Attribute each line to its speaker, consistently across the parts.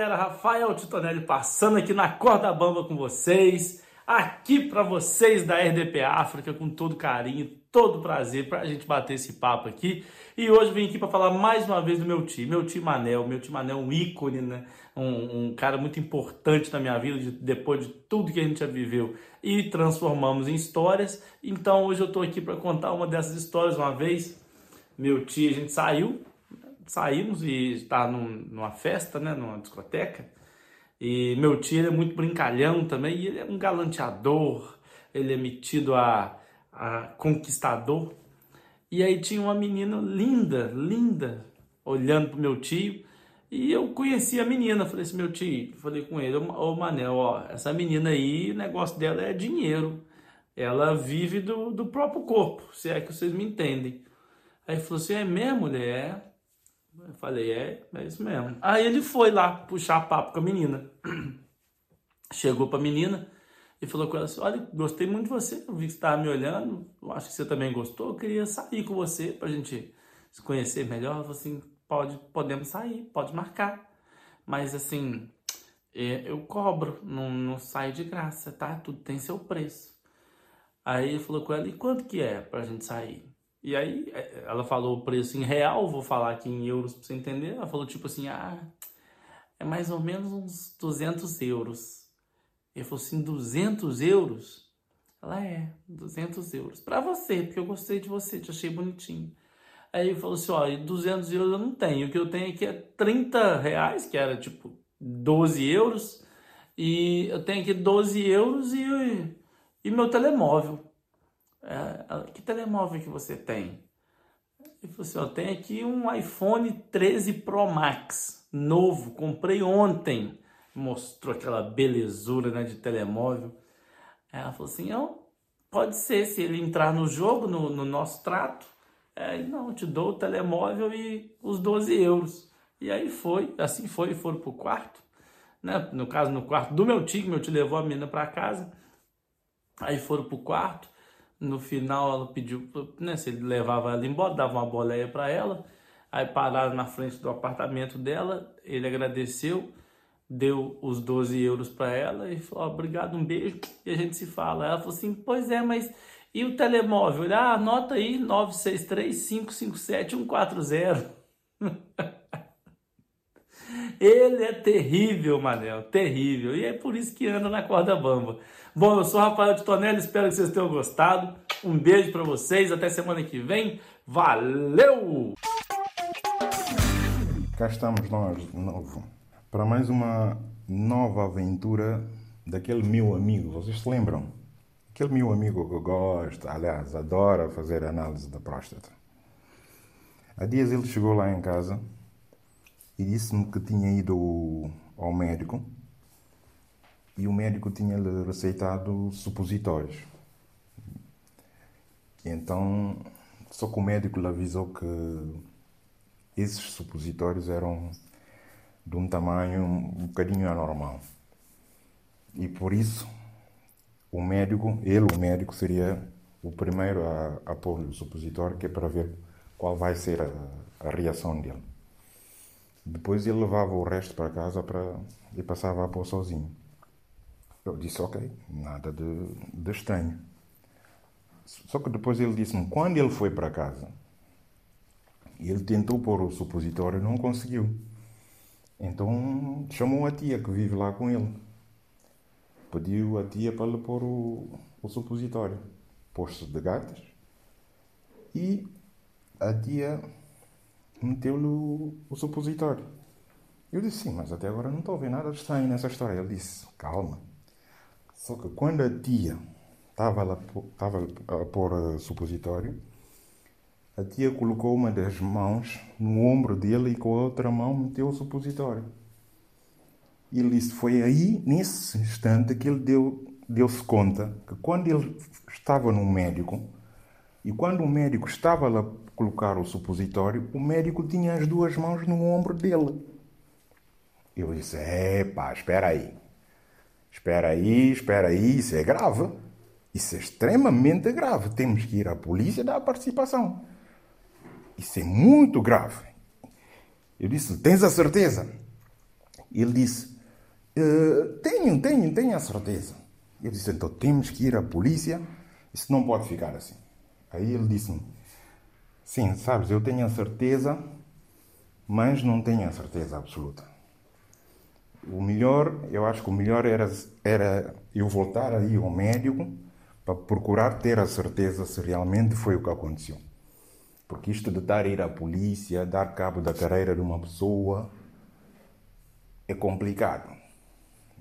Speaker 1: galera, Rafael Titonelli passando aqui na corda bamba com vocês, aqui para vocês da RDP África, com todo carinho, todo prazer para a gente bater esse papo aqui. E hoje vim aqui para falar mais uma vez do meu tio, meu tio Manel, meu tio Manel é um ícone, né? Um, um, cara muito importante na minha vida, de, depois de tudo que a gente já viveu e transformamos em histórias. Então hoje eu estou aqui para contar uma dessas histórias. Uma vez, meu tio, a gente saiu saímos e está num, numa festa, né, numa discoteca. E meu tio é muito brincalhão também, e ele é um galanteador, ele é metido a, a conquistador. E aí tinha uma menina linda, linda, olhando pro meu tio. E eu conheci a menina, falei assim, meu tio, falei com ele, ô Manel, ó, essa menina aí, o negócio dela é dinheiro. Ela vive do, do próprio corpo, se é que vocês me entendem. Aí ele falou assim, é mesmo, mulher? Eu falei, é, é isso mesmo. Aí ele foi lá puxar papo com a menina. Chegou pra menina e falou com ela assim: Olha, gostei muito de você, eu vi que você estava me olhando, eu acho que você também gostou, eu queria sair com você pra gente se conhecer melhor. Ela falou assim: pode, podemos sair, pode marcar. Mas assim, é, eu cobro, não, não sai de graça, tá? Tudo tem seu preço. Aí ele falou com ela: E quanto que é pra gente sair? E aí é, ela falou o preço em real, vou falar aqui em euros para você entender. Ela falou tipo assim, ah, é mais ou menos uns 200 euros. Ele falou assim, 200 euros? Ela é, 200 euros. Para você, porque eu gostei de você, te achei bonitinho. Aí ele falou assim, ó, 200 euros eu não tenho. O que eu tenho aqui é 30 reais, que era tipo 12 euros. E eu tenho aqui 12 euros e, e meu telemóvel. É, que telemóvel que você tem? Ele falou assim, ó, tem aqui um iPhone 13 Pro Max, novo, comprei ontem. Mostrou aquela belezura né, de telemóvel. Ela falou assim, ó, pode ser, se ele entrar no jogo, no, no nosso trato, é, não, te dou o telemóvel e os 12 euros. E aí foi, assim foi, foram pro quarto, né? No caso, no quarto do meu tio, meu tio levou a menina para casa. Aí foram pro quarto. No final ela pediu, né, se ele levava ela embora, dava uma boleia para ela. Aí pararam na frente do apartamento dela, ele agradeceu, deu os 12 euros para ela e falou: obrigado, um beijo, e a gente se fala. Ela falou assim: pois é, mas e o telemóvel? Ele, ah, anota aí 963 557 140. Ele é terrível, Manel, terrível. E é por isso que anda na corda bamba. Bom, eu sou Rafael de Tonelli, espero que vocês tenham gostado. Um beijo para vocês, até semana que vem. Valeu!
Speaker 2: Cá estamos nós de novo para mais uma nova aventura daquele meu amigo. Vocês se lembram? Aquele meu amigo que gosta, aliás, adora fazer análise da próstata. Há dias ele chegou lá em casa e disse-me que tinha ido ao médico e o médico tinha-lhe receitado supositórios. Então, só que o médico lhe avisou que esses supositórios eram de um tamanho um bocadinho anormal. E por isso, o médico, ele, o médico, seria o primeiro a, a pôr o supositório, que é para ver qual vai ser a, a reação dele. Depois ele levava o resto para casa para, e passava a pôr sozinho. Eu disse, ok, nada de, de estranho. Só que depois ele disse-me, quando ele foi para casa, ele tentou pôr o supositório e não conseguiu. Então chamou a tia que vive lá com ele. Pediu a tia para lhe pôr o, o supositório. Pôs-se de gatas e a tia meteu-lhe o, o supositório. Eu disse, sim, mas até agora não estou a ver nada de estranho nessa história. Ele disse, calma. Só que quando a tia estava a pôr o supositório, a tia colocou uma das mãos no ombro dele e com a outra mão meteu o supositório. E ele disse, foi aí, nesse instante, que ele deu, deu-se conta que quando ele estava no médico, e quando o médico estava a colocar o supositório, o médico tinha as duas mãos no ombro dele. Eu disse: é pá, espera aí. Espera aí, espera aí, isso é grave. Isso é extremamente grave. Temos que ir à polícia dar participação. Isso é muito grave. Eu disse: tens a certeza? Ele disse: uh, Tenho, tenho, tenho a certeza. Eu disse: Então temos que ir à polícia. Isso não pode ficar assim. Aí ele disse-me: Sim, sabes, eu tenho a certeza, mas não tenho a certeza absoluta. O melhor, eu acho que o melhor era, era eu voltar aí ao médico para procurar ter a certeza se realmente foi o que aconteceu. Porque isto de estar a ir à polícia, dar cabo da carreira de uma pessoa, é complicado.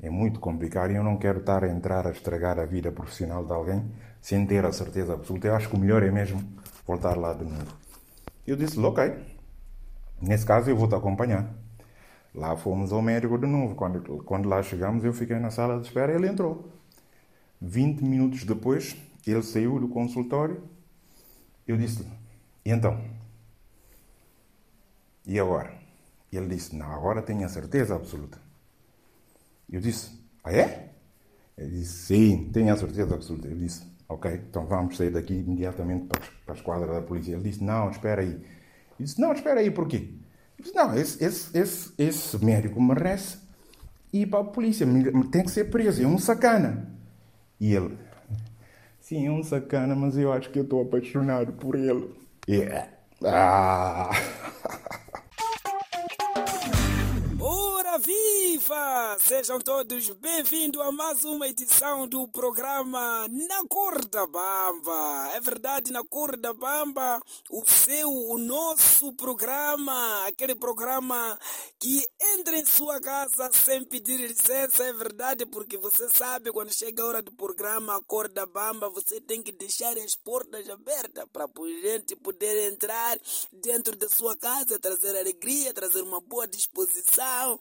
Speaker 2: É muito complicado e eu não quero estar a entrar a estragar a vida profissional de alguém sem ter a certeza absoluta. Eu acho que o melhor é mesmo voltar lá de novo. Eu disse, ok, nesse caso eu vou te acompanhar. Lá fomos ao médico de novo. Quando, quando lá chegamos, eu fiquei na sala de espera e ele entrou. 20 minutos depois, ele saiu do consultório. Eu disse e então? E agora? Ele disse, não, agora tenho a certeza absoluta. Eu disse, ah é? Ele disse, sim, tenho a certeza absoluta. Ele disse, ok, então vamos sair daqui imediatamente para, a esquadra da polícia. Ele disse, não, espera aí. Eu disse, não, espera aí, por quê? Disse, não, esse, esse, esse, esse médico merece ir para a polícia, tem que ser preso, é um sacana. E ele, sim, é um sacana, mas eu acho que eu estou apaixonado por ele. Yeah. Ah.
Speaker 3: Sejam todos bem-vindos a mais uma edição do programa Na Cor da Bamba. É verdade, Na Cor da Bamba, o seu, o nosso programa, aquele programa que entra em sua casa sem pedir licença, é verdade, porque você sabe, quando chega a hora do programa A Cor da Bamba, você tem que deixar as portas abertas para a gente poder entrar dentro da sua casa, trazer alegria, trazer uma boa disposição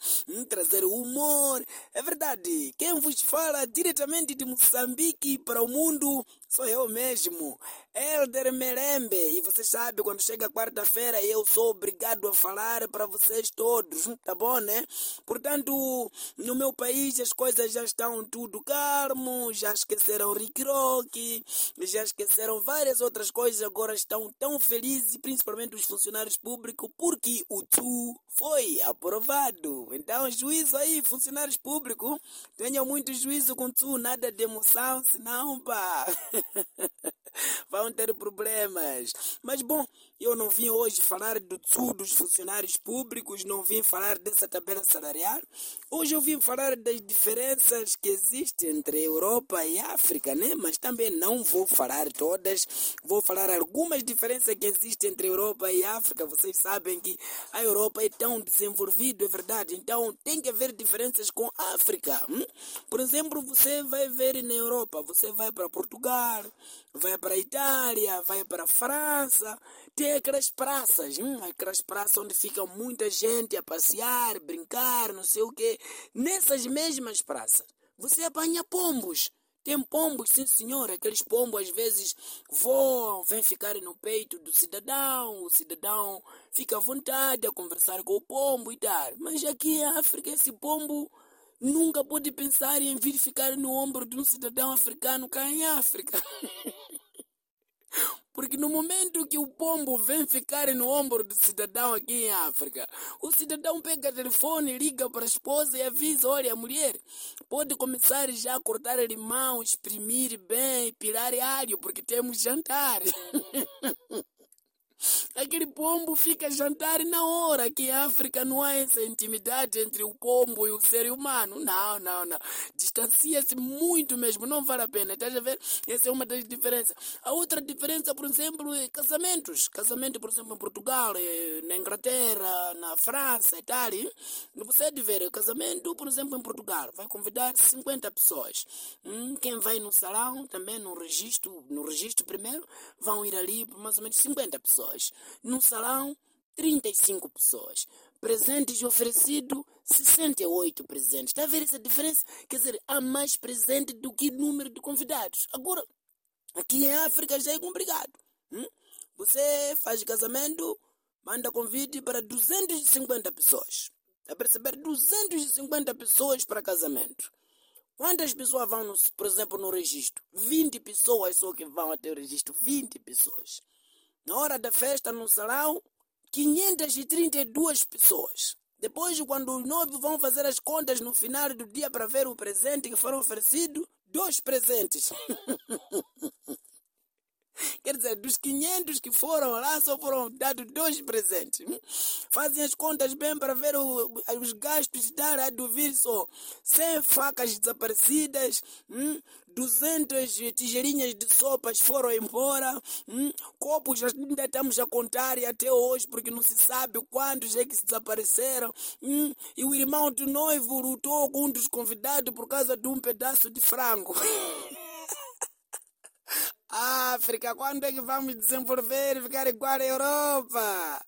Speaker 3: trazer humor. É verdade, quem vos fala diretamente de Moçambique para o mundo sou eu mesmo, Elder Merembe. E você sabe, quando chega quarta-feira, eu sou obrigado a falar para vocês todos, tá bom, né? Portanto, no meu país as coisas já estão tudo calmo, já esqueceram Rick Rock, já esqueceram várias outras coisas, agora estão tão felizes, principalmente os funcionários públicos, porque o TU foi aprovado. Então, juízo aí, funcionários públicos, tenham muito juízo com TU, nada de emoção, senão, pá. vão ter problemas. Mas bom, eu não vim hoje falar do TSU dos funcionários públicos, não vim falar dessa tabela salarial. Hoje eu vim falar das diferenças que existem entre Europa e África, né? Mas também não vou falar todas, vou falar algumas diferenças que existem entre Europa e África. Vocês sabem que a Europa é tão desenvolvida, é verdade. Então tem que haver diferenças com a África. Hum? Por exemplo, você vai ver na Europa, você vai para Portugal, vai para Itália, vai para França, tem aquelas praças, hum, aquelas praças onde fica muita gente a passear, brincar, não sei o quê. Nessas mesmas praças, você apanha pombos. Tem pombos, sim senhor, aqueles pombos às vezes voam, vêm ficar no peito do cidadão, o cidadão fica à vontade a conversar com o pombo e tal. Mas aqui em África esse pombo nunca pode pensar em vir ficar no ombro de um cidadão africano cá em África. Porque no momento que o pombo vem ficar no ombro do cidadão aqui em África, o cidadão pega o telefone, liga para a esposa e avisa: olha, mulher pode começar já a cortar limão, exprimir bem, pirar alho, porque temos jantar. Aquele pombo fica a jantar na hora. Aqui em África não há essa intimidade entre o pombo e o ser humano. Não, não, não. Distancia-se muito mesmo. Não vale a pena. Estás a ver? Essa é uma das diferenças. A outra diferença, por exemplo, é casamentos. Casamento, por exemplo, em Portugal, eh, na Inglaterra, na França, Itália. Você é de ver, casamento, por exemplo, em Portugal, vai convidar 50 pessoas. Hum, quem vai no salão, também no registro, no registro primeiro, vão ir ali mais ou menos 50 pessoas pessoas. No salão, 35 pessoas. Presentes oferecidos, 68 presentes. Está a ver essa diferença? Quer dizer, há mais presente do que número de convidados. Agora, aqui em África já é complicado. Hum? Você faz casamento, manda convite para 250 pessoas. A perceber 250 pessoas para casamento. Quantas pessoas vão, no, por exemplo, no registro? 20 pessoas só que vão até o registro. 20 pessoas. Na hora da festa no salão, 532 pessoas. Depois, quando os noivos vão fazer as contas no final do dia para ver o presente que foram oferecidos, dois presentes. Quer dizer, dos 500 que foram lá, só foram dados dois presentes. Fazem as contas bem para ver o, os gastos dar a vir só 100 facas desaparecidas, 200 tigelinhas de sopas foram embora, copos ainda estamos a contar e até hoje, porque não se sabe quantos é que desapareceram. E o irmão do noivo lutou com um dos convidados por causa de um pedaço de frango. África, quando é que vamos desenvolver e ficar igual à Europa?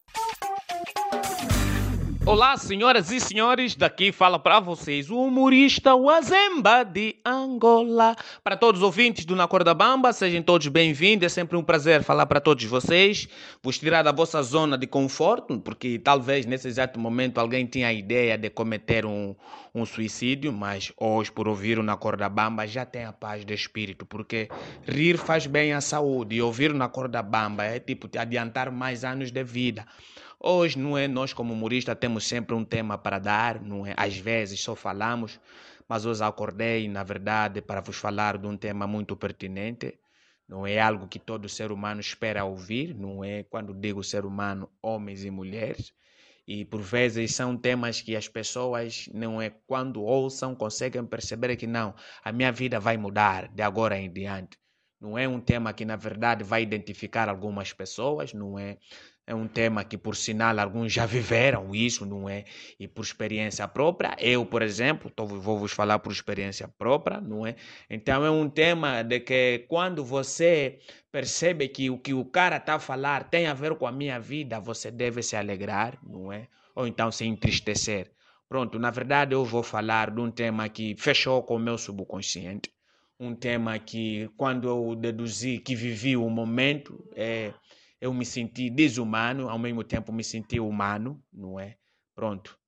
Speaker 4: Olá, senhoras e senhores, daqui fala para vocês o humorista Wazemba de Angola. Para todos os ouvintes do Na Corda Bamba, sejam todos bem-vindos. É sempre um prazer falar para todos vocês, vos tirar da vossa zona de conforto, porque talvez nesse exato momento alguém tenha a ideia de cometer um, um suicídio, mas hoje, por ouvir o Na Corda Bamba, já tem a paz de espírito, porque rir faz bem à saúde e ouvir o Na Corda Bamba é tipo te adiantar mais anos de vida. Hoje, não é? Nós, como humorista, temos sempre um tema para dar, não é? Às vezes só falamos, mas hoje acordei, na verdade, para vos falar de um tema muito pertinente. Não é algo que todo ser humano espera ouvir, não é? Quando digo ser humano, homens e mulheres. E por vezes são temas que as pessoas, não é? Quando ouçam, conseguem perceber que não, a minha vida vai mudar de agora em diante. Não é um tema que, na verdade, vai identificar algumas pessoas, não é? É um tema que, por sinal, alguns já viveram isso, não é? E por experiência própria. Eu, por exemplo, tô, vou vos falar por experiência própria, não é? Então, é um tema de que quando você percebe que o que o cara está a falar tem a ver com a minha vida, você deve se alegrar, não é? Ou então se entristecer. Pronto, na verdade, eu vou falar de um tema que fechou com o meu subconsciente. Um tema que, quando eu deduzi que vivi o momento, é eu me senti desumano, ao mesmo tempo me senti humano, não é? Pronto.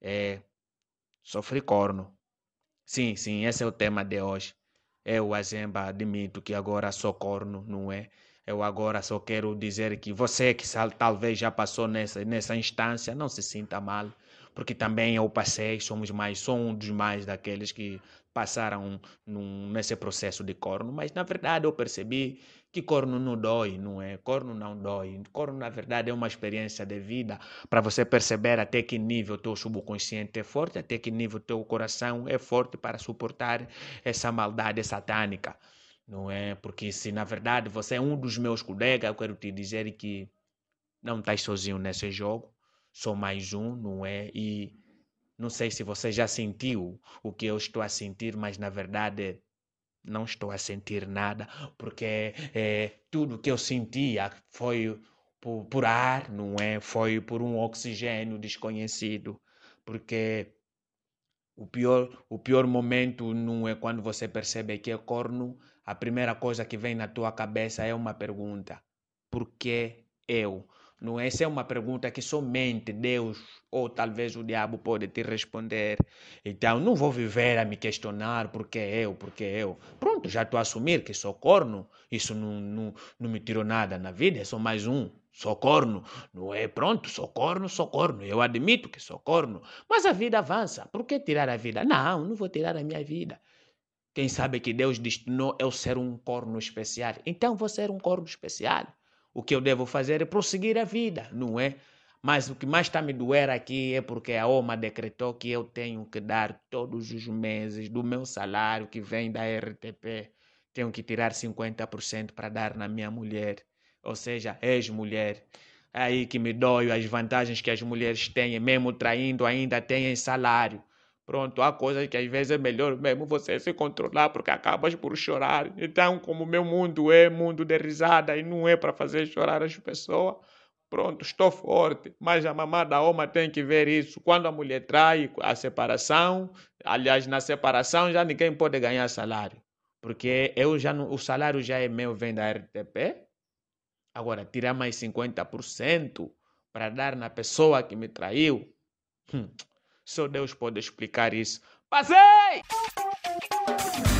Speaker 4: É, sofri corno. Sim, sim, esse é o tema de hoje. Eu, Azemba, admito que agora sou corno, não é? Eu agora só quero dizer que você que talvez já passou nessa, nessa instância, não se sinta mal, porque também eu passei, somos mais, sou um dos mais daqueles que passaram num, nesse processo de corno, mas na verdade eu percebi que corno não dói, não é? Corno não dói. Corno, na verdade, é uma experiência de vida para você perceber até que nível teu subconsciente é forte, até que nível teu coração é forte para suportar essa maldade satânica, não é? Porque se na verdade você é um dos meus colegas, eu quero te dizer que não estás sozinho nesse jogo, sou mais um, não é? E não sei se você já sentiu o que eu estou a sentir, mas na verdade não estou a sentir nada, porque é, tudo que eu sentia foi por, por ar, não é? Foi por um oxigênio desconhecido, porque o pior, o pior momento não é quando você percebe que é corno, a primeira coisa que vem na tua cabeça é uma pergunta: por que eu? Não, essa é uma pergunta que somente Deus ou talvez o diabo pode te responder. Então, não vou viver a me questionar porque eu, porque eu. Pronto, já estou a assumir que sou corno. Isso não, não, não me tirou nada na vida, sou mais um. Sou corno, não é? Pronto, sou corno, sou corno. Eu admito que sou corno. Mas a vida avança. Por que tirar a vida? Não, não vou tirar a minha vida. Quem sabe que Deus destinou eu ser um corno especial. Então vou ser um corno especial. O que eu devo fazer é prosseguir a vida, não é? Mas o que mais está me doer aqui é porque a OMA decretou que eu tenho que dar todos os meses do meu salário que vem da RTP, tenho que tirar 50% para dar na minha mulher, ou seja, ex-mulher. Aí que me dói as vantagens que as mulheres têm, mesmo traindo, ainda têm salário. Pronto, há coisas que às vezes é melhor mesmo você se controlar porque acabas por chorar. Então, como meu mundo é mundo de risada e não é para fazer chorar as pessoas, pronto, estou forte. Mas a mamãe da Oma tem que ver isso. Quando a mulher trai a separação, aliás, na separação já ninguém pode ganhar salário. Porque eu já não, o salário já é meu, vem da RTP. Agora, tirar mais 50% para dar na pessoa que me traiu. Hum. Só Deus pode explicar isso. Passei!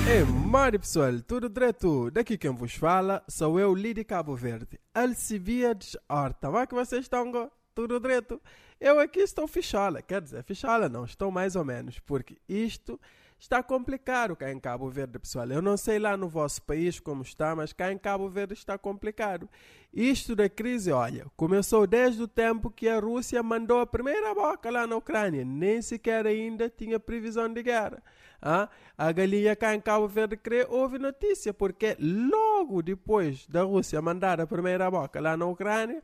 Speaker 5: É, mari pessoal, tudo direto? Daqui quem vos fala sou eu, Lidi Cabo Verde. Alcibiades Horta. Como é que vocês estão? tudo direito. Eu aqui estou fichola, quer dizer, fichola não, estou mais ou menos, porque isto está complicado cá em Cabo Verde, pessoal. Eu não sei lá no vosso país como está, mas cá em Cabo Verde está complicado. Isto da crise, olha, começou desde o tempo que a Rússia mandou a primeira boca lá na Ucrânia. Nem sequer ainda tinha previsão de guerra. Ah, a galinha cá em Cabo Verde crê, houve notícia, porque logo depois da Rússia mandar a primeira boca lá na Ucrânia,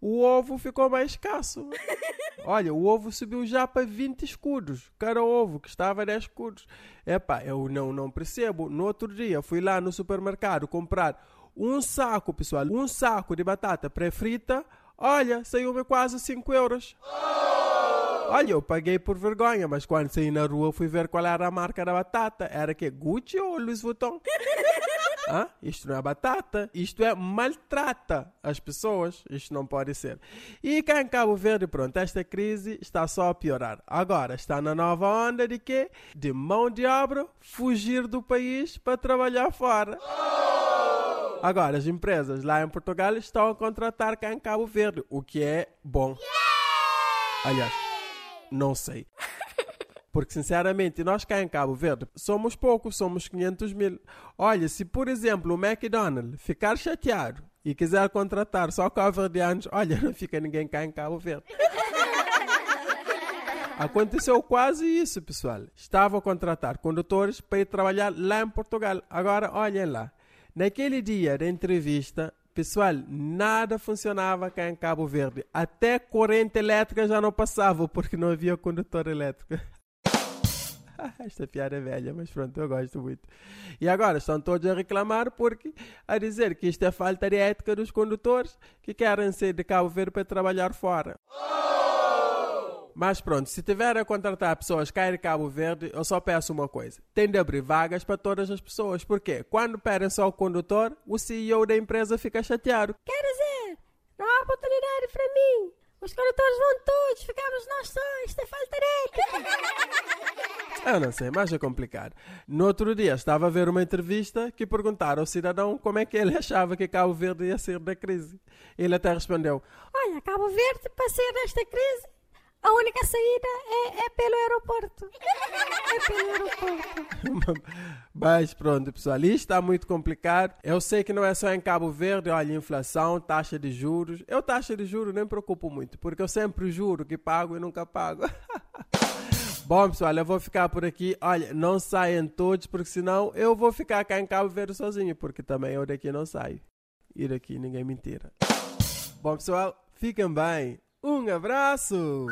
Speaker 5: o ovo ficou mais escasso. Olha, o ovo subiu já para 20 escudos. Cada ovo que estava a 10 escudos. Epá, eu não, não percebo. No outro dia fui lá no supermercado comprar um saco, pessoal, um saco de batata pré-frita. Olha, saiu-me quase 5 euros. Olha, eu paguei por vergonha, mas quando saí na rua fui ver qual era a marca da batata. Era que Gucci ou Louis Vuitton? Isto não é batata, isto é maltrata as pessoas. Isto não pode ser. E cá em Cabo Verde, pronto, esta crise está só a piorar. Agora está na nova onda de quê? De mão de obra fugir do país para trabalhar fora. Agora, as empresas lá em Portugal estão a contratar cá em Cabo Verde, o que é bom. Aliás, não sei. Porque, sinceramente, nós cá em Cabo Verde somos poucos, somos 500 mil. Olha, se por exemplo o McDonald's ficar chateado e quiser contratar só cabo-verdianos, olha, não fica ninguém cá em Cabo Verde. Aconteceu quase isso, pessoal. Estava a contratar condutores para ir trabalhar lá em Portugal. Agora, olhem lá. Naquele dia da entrevista, pessoal, nada funcionava cá em Cabo Verde. Até corrente elétrica já não passava porque não havia condutor elétrico. Esta piada é velha, mas pronto, eu gosto muito. E agora estão todos a reclamar porque a dizer que isto é falta de ética dos condutores que querem sair de Cabo Verde para trabalhar fora. Mas pronto, se tiver a contratar pessoas cá em Cabo Verde, eu só peço uma coisa: tem de abrir vagas para todas as pessoas. Porque quando pedem só o condutor, o CEO da empresa fica chateado.
Speaker 6: Quer dizer, não há oportunidade para mim. Os condutores vão todos, ficamos nós só. Isto é falta de.
Speaker 5: Eu não sei, mas é complicado. No outro dia estava a ver uma entrevista que perguntaram ao cidadão como é que ele achava que Cabo Verde ia sair da crise. Ele até respondeu:
Speaker 6: Olha, Cabo Verde, para sair desta crise, a única saída é, é pelo aeroporto. É pelo aeroporto.
Speaker 5: Mas pronto, pessoal, isto está muito complicado. Eu sei que não é só em Cabo Verde, olha, inflação, taxa de juros. Eu, taxa de juros, nem me preocupo muito, porque eu sempre juro que pago e nunca pago. Bom, pessoal, eu vou ficar por aqui. Olha, não saiam todos, porque senão eu vou ficar cá em Cabo Verde sozinho, porque também eu daqui não saio. E daqui ninguém me tira. Bom, pessoal, fiquem bem. Um abraço!